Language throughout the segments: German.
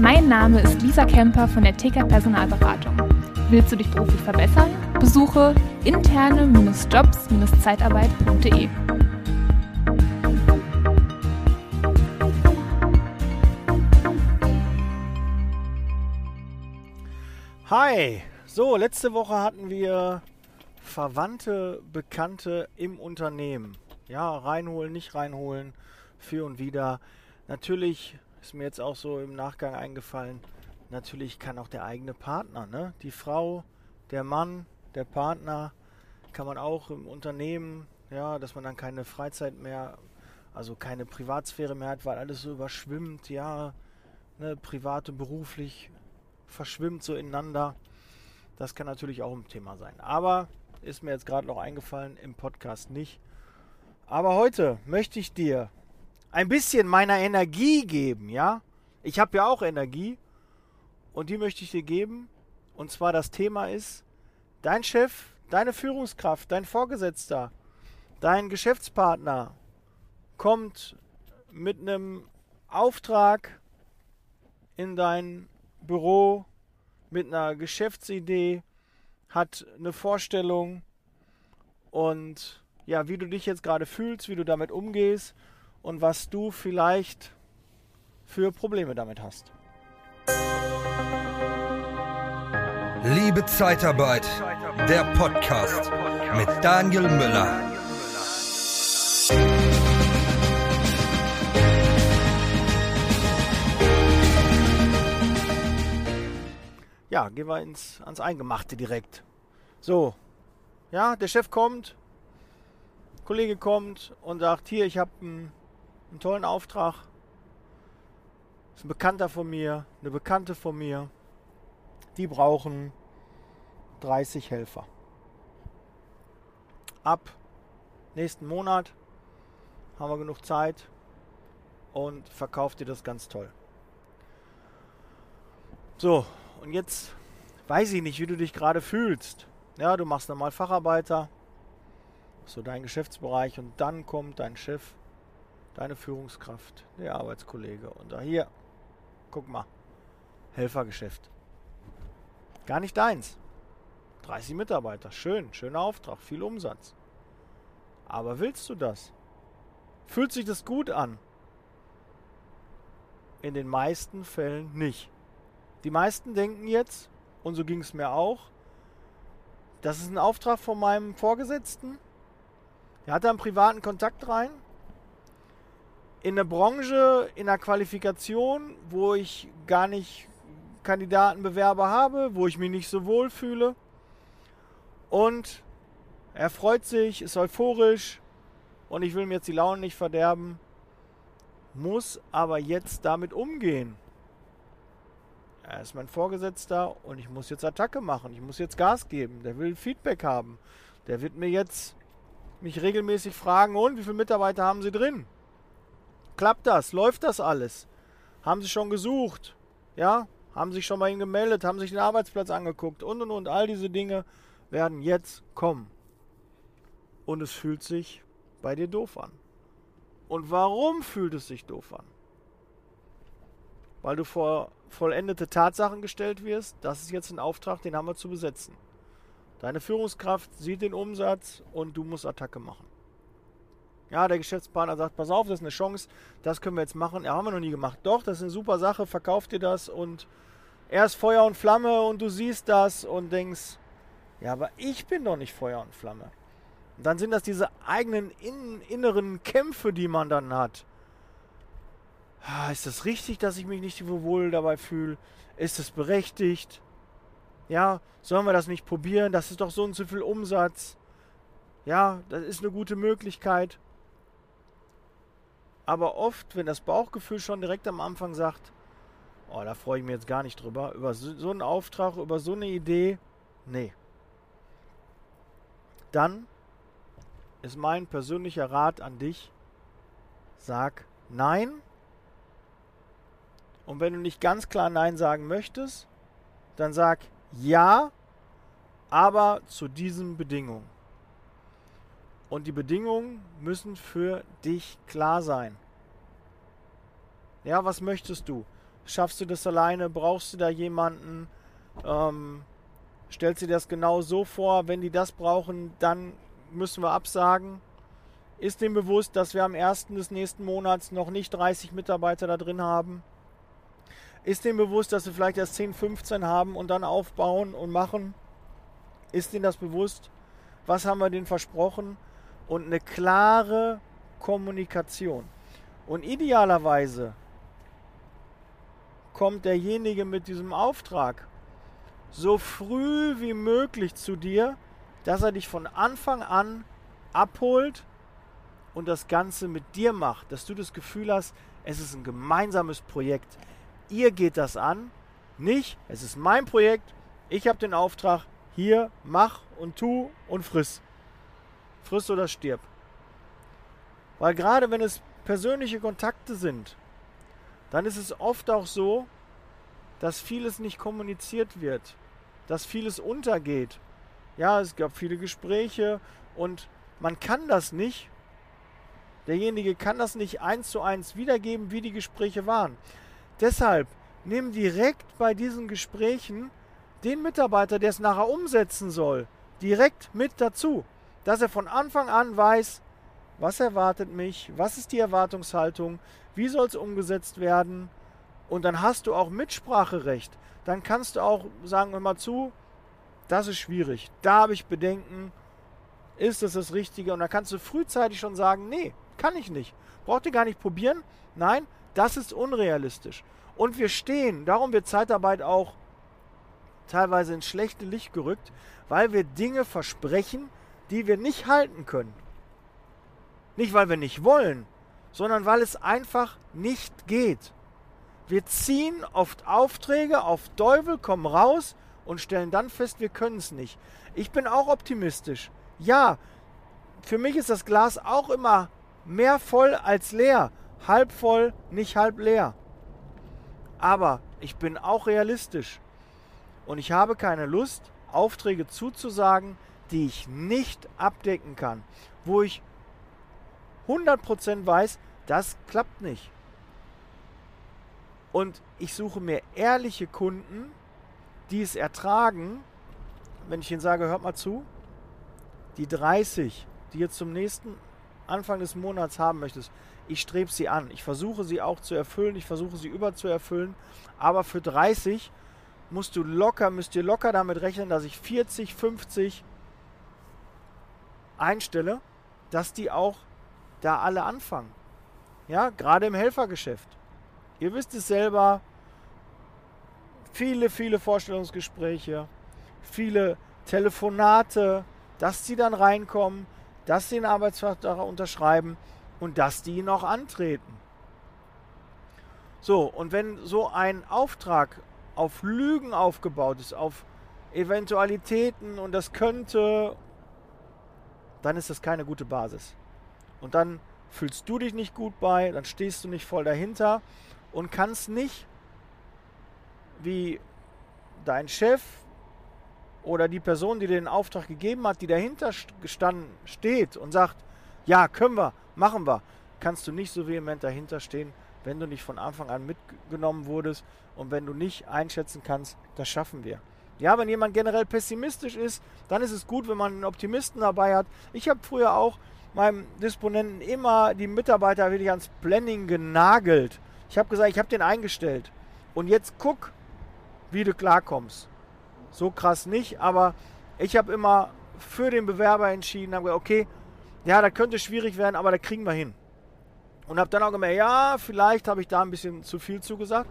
Mein Name ist Lisa Kemper von der TK Personalberatung. Willst du dich beruflich verbessern? Besuche interne-jobs-zeitarbeit.de. Hi, so letzte Woche hatten wir Verwandte, Bekannte im Unternehmen. Ja, reinholen, nicht reinholen, für und wieder. Natürlich ist mir jetzt auch so im Nachgang eingefallen, natürlich kann auch der eigene Partner, ne? Die Frau, der Mann, der Partner, kann man auch im Unternehmen, ja, dass man dann keine Freizeit mehr, also keine Privatsphäre mehr hat, weil alles so überschwimmt, ja, ne, privat und beruflich verschwimmt so ineinander. Das kann natürlich auch ein Thema sein. Aber ist mir jetzt gerade noch eingefallen, im Podcast nicht. Aber heute möchte ich dir ein bisschen meiner Energie geben, ja? Ich habe ja auch Energie und die möchte ich dir geben. Und zwar das Thema ist, dein Chef, deine Führungskraft, dein Vorgesetzter, dein Geschäftspartner kommt mit einem Auftrag in dein Büro, mit einer Geschäftsidee, hat eine Vorstellung und ja, wie du dich jetzt gerade fühlst, wie du damit umgehst und was du vielleicht für Probleme damit hast. Liebe Zeitarbeit, der Podcast mit Daniel Müller. Ja, gehen wir ins, ans Eingemachte direkt. So, ja, der Chef kommt, Kollege kommt und sagt, hier, ich habe einen, einen tollen Auftrag. Ist ein Bekannter von mir, eine Bekannte von mir. Die brauchen 30 Helfer. Ab nächsten Monat haben wir genug Zeit und verkauft dir das ganz toll. So, und jetzt weiß ich nicht, wie du dich gerade fühlst. Ja, du machst normal Facharbeiter, so dein Geschäftsbereich und dann kommt dein Chef, deine Führungskraft, der Arbeitskollege und da hier, guck mal, Helfergeschäft. Gar nicht deins. 30 Mitarbeiter, schön, schöner Auftrag, viel Umsatz. Aber willst du das? Fühlt sich das gut an? In den meisten Fällen nicht. Die meisten denken jetzt, und so ging es mir auch, das ist ein Auftrag von meinem Vorgesetzten. Er hat da einen privaten Kontakt rein. In eine Branche, in einer Qualifikation, wo ich gar nicht Kandidatenbewerber habe, wo ich mich nicht so wohl fühle. Und er freut sich, ist euphorisch und ich will mir jetzt die Laune nicht verderben, muss aber jetzt damit umgehen. Er ist mein Vorgesetzter und ich muss jetzt Attacke machen. Ich muss jetzt Gas geben. Der will Feedback haben. Der wird mir jetzt mich regelmäßig fragen, und wie viele Mitarbeiter haben Sie drin? Klappt das? Läuft das alles? Haben Sie schon gesucht? Ja? Haben sich schon bei Ihnen gemeldet? Haben sich den Arbeitsplatz angeguckt? Und und und. All diese Dinge werden jetzt kommen. Und es fühlt sich bei dir doof an. Und warum fühlt es sich doof an? Weil du vor vollendete Tatsachen gestellt wirst, das ist jetzt ein Auftrag, den haben wir zu besetzen. Deine Führungskraft sieht den Umsatz und du musst Attacke machen. Ja, der Geschäftspartner sagt, pass auf, das ist eine Chance, das können wir jetzt machen. Ja, haben wir noch nie gemacht. Doch, das ist eine super Sache, verkauf dir das und er ist Feuer und Flamme und du siehst das und denkst, ja, aber ich bin doch nicht Feuer und Flamme. Und dann sind das diese eigenen in, inneren Kämpfe, die man dann hat. Ah, ist das richtig, dass ich mich nicht wohl dabei fühle? Ist es berechtigt? Ja, sollen wir das nicht probieren? Das ist doch so und so viel Umsatz. Ja, das ist eine gute Möglichkeit. Aber oft, wenn das Bauchgefühl schon direkt am Anfang sagt, oh, da freue ich mich jetzt gar nicht drüber, über so, so einen Auftrag, über so eine Idee, nee. Dann ist mein persönlicher Rat an dich, sag nein und wenn du nicht ganz klar Nein sagen möchtest, dann sag Ja, aber zu diesen Bedingungen. Und die Bedingungen müssen für dich klar sein. Ja, was möchtest du? Schaffst du das alleine? Brauchst du da jemanden? Ähm, stellst du dir das genau so vor? Wenn die das brauchen, dann müssen wir absagen. Ist dem bewusst, dass wir am 1. des nächsten Monats noch nicht 30 Mitarbeiter da drin haben? Ist dem bewusst, dass wir vielleicht erst 10, 15 haben und dann aufbauen und machen? Ist denen das bewusst? Was haben wir denen versprochen? Und eine klare Kommunikation. Und idealerweise kommt derjenige mit diesem Auftrag so früh wie möglich zu dir, dass er dich von Anfang an abholt und das Ganze mit dir macht, dass du das Gefühl hast, es ist ein gemeinsames Projekt. Ihr geht das an, nicht, es ist mein Projekt, ich habe den Auftrag, hier mach und tu und friss. Friss oder stirb. Weil gerade wenn es persönliche Kontakte sind, dann ist es oft auch so, dass vieles nicht kommuniziert wird, dass vieles untergeht. Ja, es gab viele Gespräche und man kann das nicht, derjenige kann das nicht eins zu eins wiedergeben, wie die Gespräche waren. Deshalb nimm direkt bei diesen Gesprächen den Mitarbeiter, der es nachher umsetzen soll, direkt mit dazu, dass er von Anfang an weiß, was erwartet mich, was ist die Erwartungshaltung, wie soll es umgesetzt werden. Und dann hast du auch Mitspracherecht. Dann kannst du auch sagen, hör mal zu, das ist schwierig, da habe ich Bedenken, ist das das Richtige? Und dann kannst du frühzeitig schon sagen, nee, kann ich nicht, braucht ihr gar nicht probieren, nein, das ist unrealistisch. Und wir stehen, darum wird Zeitarbeit auch teilweise ins schlechte Licht gerückt, weil wir Dinge versprechen, die wir nicht halten können. Nicht, weil wir nicht wollen, sondern weil es einfach nicht geht. Wir ziehen oft Aufträge auf Teufel, kommen raus und stellen dann fest, wir können es nicht. Ich bin auch optimistisch. Ja, für mich ist das Glas auch immer mehr voll als leer. Halb voll, nicht halb leer. Aber ich bin auch realistisch. Und ich habe keine Lust, Aufträge zuzusagen, die ich nicht abdecken kann. Wo ich 100% weiß, das klappt nicht. Und ich suche mir ehrliche Kunden, die es ertragen, wenn ich ihnen sage, hört mal zu, die 30, die jetzt zum nächsten Anfang des Monats haben möchtest, ich strebe sie an. Ich versuche sie auch zu erfüllen, ich versuche sie überzuerfüllen, aber für 30 musst du locker, müsst ihr locker damit rechnen, dass ich 40, 50 einstelle, dass die auch da alle anfangen. Ja, gerade im Helfergeschäft. Ihr wisst es selber, viele, viele Vorstellungsgespräche, viele Telefonate, dass sie dann reinkommen, dass sie den Arbeitsvertrag unterschreiben und dass die ihn auch antreten. So, und wenn so ein Auftrag auf Lügen aufgebaut ist, auf Eventualitäten und das könnte, dann ist das keine gute Basis. Und dann fühlst du dich nicht gut bei, dann stehst du nicht voll dahinter und kannst nicht wie dein Chef oder die Person, die dir den Auftrag gegeben hat, die dahinter gestanden steht und sagt, ja, können wir, machen wir, kannst du nicht so vehement dahinter stehen, wenn du nicht von Anfang an mitgenommen wurdest und wenn du nicht einschätzen kannst, das schaffen wir. Ja, wenn jemand generell pessimistisch ist, dann ist es gut, wenn man einen Optimisten dabei hat. Ich habe früher auch meinem Disponenten immer die Mitarbeiter wirklich ans Planning genagelt. Ich habe gesagt, ich habe den eingestellt. Und jetzt guck, wie du klarkommst. So krass nicht, aber ich habe immer für den Bewerber entschieden, habe gesagt, okay, ja, da könnte schwierig werden, aber da kriegen wir hin. Und habe dann auch gemerkt, ja, vielleicht habe ich da ein bisschen zu viel zugesagt.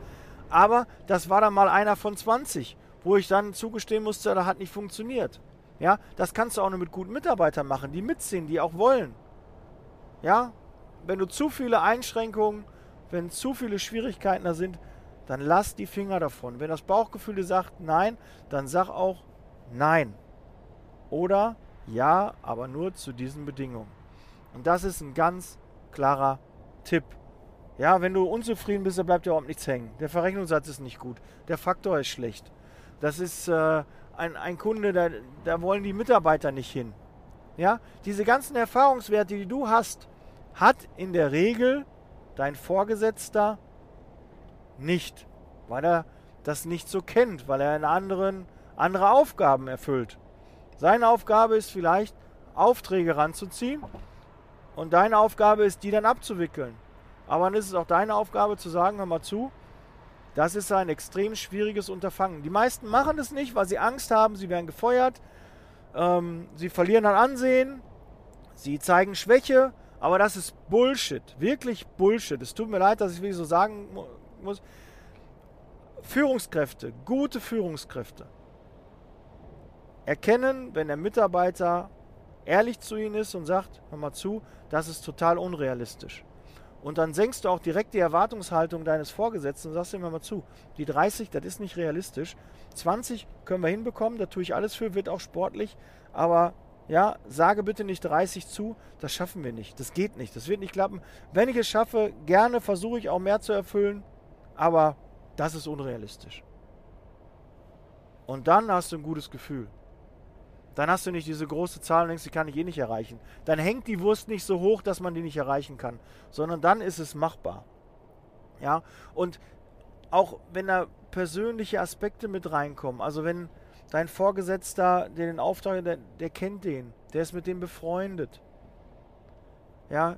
Aber das war dann mal einer von 20, wo ich dann zugestehen musste, das hat nicht funktioniert. Ja, das kannst du auch nur mit guten Mitarbeitern machen, die mitziehen, die auch wollen. Ja, wenn du zu viele Einschränkungen, wenn zu viele Schwierigkeiten da sind, dann lass die Finger davon. Wenn das Bauchgefühl dir sagt nein, dann sag auch nein. Oder ja, aber nur zu diesen Bedingungen. Und das ist ein ganz klarer Tipp. Ja, wenn du unzufrieden bist, dann bleibt dir überhaupt nichts hängen. Der Verrechnungssatz ist nicht gut. Der Faktor ist schlecht. Das ist äh, ein, ein Kunde, da, da wollen die Mitarbeiter nicht hin. Ja, diese ganzen Erfahrungswerte, die du hast, hat in der Regel dein Vorgesetzter nicht. weil er das nicht so kennt, weil er in anderen andere Aufgaben erfüllt. Seine Aufgabe ist vielleicht, Aufträge ranzuziehen und deine Aufgabe ist, die dann abzuwickeln. Aber dann ist es auch deine Aufgabe zu sagen, hör mal zu, das ist ein extrem schwieriges Unterfangen. Die meisten machen es nicht, weil sie Angst haben, sie werden gefeuert, ähm, sie verlieren an Ansehen, sie zeigen Schwäche, aber das ist Bullshit, wirklich Bullshit. Es tut mir leid, dass ich wirklich so sagen muss. Führungskräfte, gute Führungskräfte, erkennen, wenn der Mitarbeiter ehrlich zu ihnen ist und sagt, hör mal zu, das ist total unrealistisch. Und dann senkst du auch direkt die Erwartungshaltung deines Vorgesetzten und sagst ihm mal zu, die 30, das ist nicht realistisch. 20 können wir hinbekommen, da tue ich alles für, wird auch sportlich. Aber ja, sage bitte nicht 30 zu, das schaffen wir nicht. Das geht nicht, das wird nicht klappen. Wenn ich es schaffe, gerne versuche ich auch mehr zu erfüllen, aber das ist unrealistisch. Und dann hast du ein gutes Gefühl. Dann hast du nicht diese große Zahl und denkst, die kann ich eh nicht erreichen. Dann hängt die Wurst nicht so hoch, dass man die nicht erreichen kann, sondern dann ist es machbar. Ja, und auch wenn da persönliche Aspekte mit reinkommen, also wenn dein Vorgesetzter, der den Auftrag, der, der kennt den, der ist mit dem befreundet. Ja,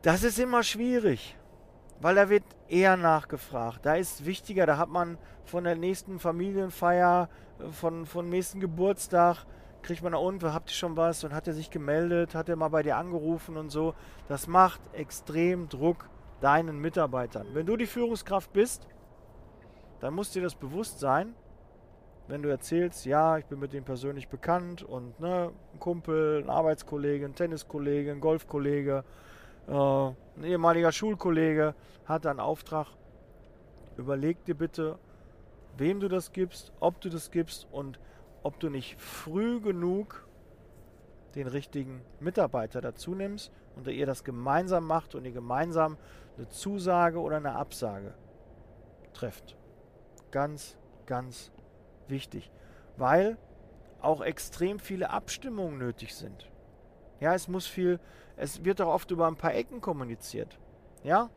das ist immer schwierig weil da wird eher nachgefragt. Da ist wichtiger, da hat man von der nächsten Familienfeier, äh, von, von nächsten Geburtstag, kriegt man da unten, habt ihr schon was? Und hat er sich gemeldet, hat er mal bei dir angerufen und so. Das macht extrem Druck deinen Mitarbeitern. Wenn du die Führungskraft bist, dann muss dir das bewusst sein, wenn du erzählst, ja, ich bin mit dem persönlich bekannt und ne, ein Kumpel, ein Arbeitskollege, ein Tenniskollege, ein Golfkollege, ein ehemaliger Schulkollege hat einen Auftrag. Überleg dir bitte, wem du das gibst, ob du das gibst und ob du nicht früh genug den richtigen Mitarbeiter dazu nimmst und ihr das gemeinsam macht und ihr gemeinsam eine Zusage oder eine Absage trefft. Ganz, ganz wichtig, weil auch extrem viele Abstimmungen nötig sind. Ja, es muss viel, es wird auch oft über ein paar Ecken kommuniziert. Ja,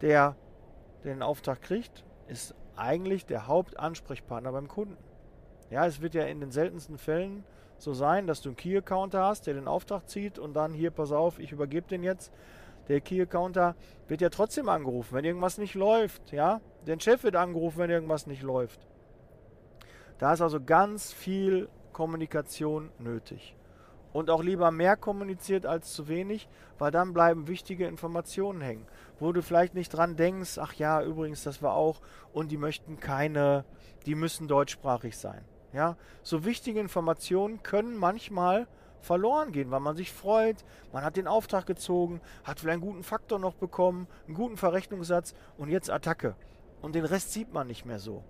der, der den Auftrag kriegt, ist eigentlich der Hauptansprechpartner beim Kunden. Ja, es wird ja in den seltensten Fällen so sein, dass du einen Key-Accounter hast, der den Auftrag zieht und dann hier, pass auf, ich übergebe den jetzt. Der Key-Accounter wird ja trotzdem angerufen, wenn irgendwas nicht läuft. Ja, der Chef wird angerufen, wenn irgendwas nicht läuft. Da ist also ganz viel Kommunikation nötig und auch lieber mehr kommuniziert als zu wenig, weil dann bleiben wichtige Informationen hängen, wo du vielleicht nicht dran denkst, ach ja, übrigens, das war auch, und die möchten keine, die müssen deutschsprachig sein. Ja, so wichtige Informationen können manchmal verloren gehen, weil man sich freut, man hat den Auftrag gezogen, hat vielleicht einen guten Faktor noch bekommen, einen guten Verrechnungssatz und jetzt Attacke. Und den Rest sieht man nicht mehr so.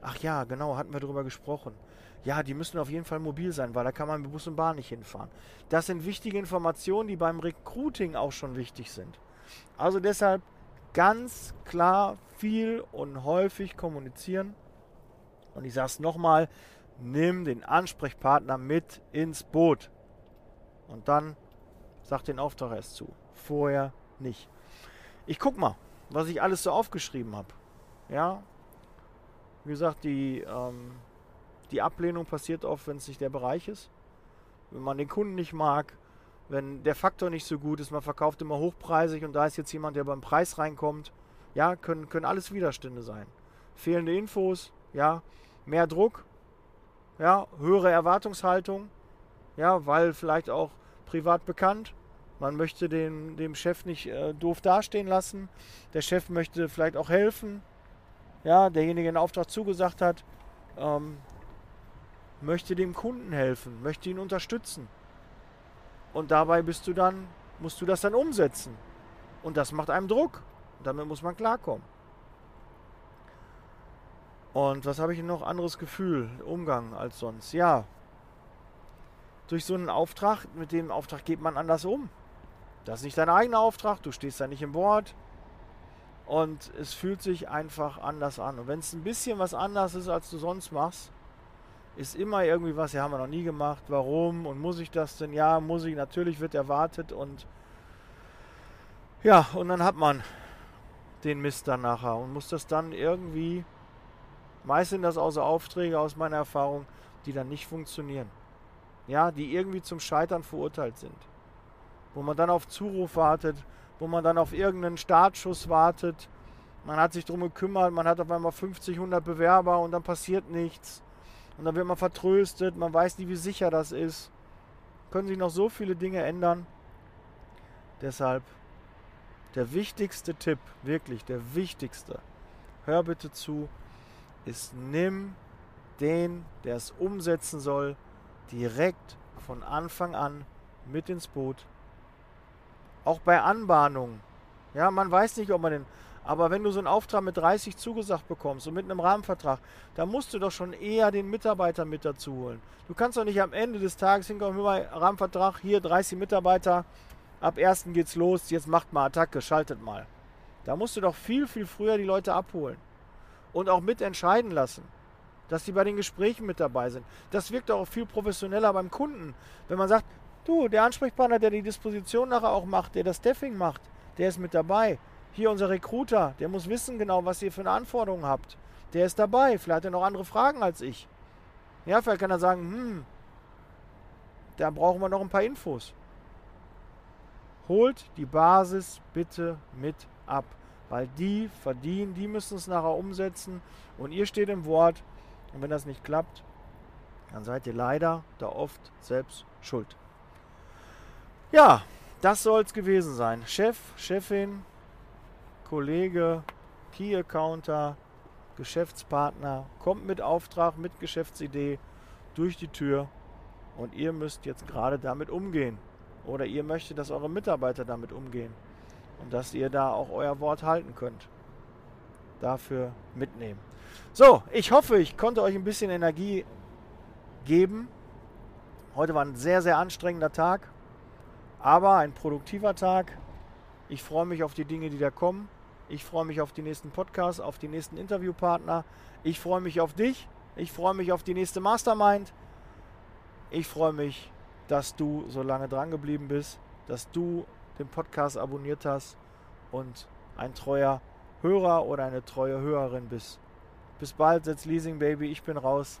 Ach ja, genau, hatten wir darüber gesprochen. Ja, die müssen auf jeden Fall mobil sein, weil da kann man mit Bus und Bahn nicht hinfahren. Das sind wichtige Informationen, die beim Recruiting auch schon wichtig sind. Also deshalb ganz klar viel und häufig kommunizieren. Und ich sage es nochmal, nimm den Ansprechpartner mit ins Boot. Und dann sag den Auftrag erst zu. Vorher nicht. Ich guck mal, was ich alles so aufgeschrieben habe. Ja, wie gesagt, die, ähm, die Ablehnung passiert oft, wenn es nicht der Bereich ist. Wenn man den Kunden nicht mag, wenn der Faktor nicht so gut ist, man verkauft immer hochpreisig und da ist jetzt jemand, der beim Preis reinkommt. Ja, können, können alles Widerstände sein. Fehlende Infos, ja, mehr Druck, ja, höhere Erwartungshaltung, ja, weil vielleicht auch privat bekannt. Man möchte den, dem Chef nicht äh, doof dastehen lassen. Der Chef möchte vielleicht auch helfen ja, derjenige den Auftrag zugesagt hat, ähm, möchte dem Kunden helfen, möchte ihn unterstützen. Und dabei bist du dann, musst du das dann umsetzen. Und das macht einem Druck. damit muss man klarkommen. Und was habe ich noch anderes Gefühl, Umgang als sonst? Ja, durch so einen Auftrag, mit dem Auftrag geht man anders um. Das ist nicht dein eigener Auftrag, du stehst da nicht im Wort, und es fühlt sich einfach anders an. Und wenn es ein bisschen was anders ist, als du sonst machst, ist immer irgendwie was, ja, haben wir noch nie gemacht, warum und muss ich das denn? Ja, muss ich, natürlich wird erwartet und ja, und dann hat man den Mist dann nachher und muss das dann irgendwie, meist sind das so Aufträge aus meiner Erfahrung, die dann nicht funktionieren. Ja, die irgendwie zum Scheitern verurteilt sind. Wo man dann auf Zuruf wartet, wo man dann auf irgendeinen Startschuss wartet. Man hat sich darum gekümmert, man hat auf einmal 50, 100 Bewerber und dann passiert nichts. Und dann wird man vertröstet, man weiß nie, wie sicher das ist. Können sich noch so viele Dinge ändern. Deshalb der wichtigste Tipp, wirklich der wichtigste, hör bitte zu, ist nimm den, der es umsetzen soll, direkt von Anfang an mit ins Boot. Auch bei Anbahnungen. Ja, man weiß nicht, ob man den. Aber wenn du so einen Auftrag mit 30 zugesagt bekommst und mit einem Rahmenvertrag, da musst du doch schon eher den Mitarbeiter mit dazu holen. Du kannst doch nicht am Ende des Tages hinkommen, über Rahmenvertrag, hier 30 Mitarbeiter, ab 1. geht's los, jetzt macht mal Attacke, schaltet mal. Da musst du doch viel, viel früher die Leute abholen. Und auch mitentscheiden lassen dass die bei den Gesprächen mit dabei sind. Das wirkt auch viel professioneller beim Kunden. Wenn man sagt, du, der Ansprechpartner, der die Disposition nachher auch macht, der das Staffing macht, der ist mit dabei. Hier unser Recruiter, der muss wissen genau, was ihr für eine Anforderung habt. Der ist dabei. Vielleicht hat er noch andere Fragen als ich. Ja, vielleicht kann er sagen, hm, da brauchen wir noch ein paar Infos. Holt die Basis bitte mit ab, weil die verdienen, die müssen es nachher umsetzen und ihr steht im Wort und wenn das nicht klappt, dann seid ihr leider da oft selbst schuld. Ja, das soll es gewesen sein. Chef, Chefin, Kollege, Key Accounter, Geschäftspartner, kommt mit Auftrag, mit Geschäftsidee durch die Tür und ihr müsst jetzt gerade damit umgehen. Oder ihr möchtet, dass eure Mitarbeiter damit umgehen und dass ihr da auch euer Wort halten könnt. Dafür mitnehmen. So, ich hoffe, ich konnte euch ein bisschen Energie geben. Heute war ein sehr, sehr anstrengender Tag, aber ein produktiver Tag. Ich freue mich auf die Dinge, die da kommen. Ich freue mich auf die nächsten Podcasts, auf die nächsten Interviewpartner. Ich freue mich auf dich. Ich freue mich auf die nächste Mastermind. Ich freue mich, dass du so lange dran geblieben bist, dass du den Podcast abonniert hast und ein treuer Hörer oder eine treue Hörerin bist. Bis bald, setz Leasing Baby, ich bin raus.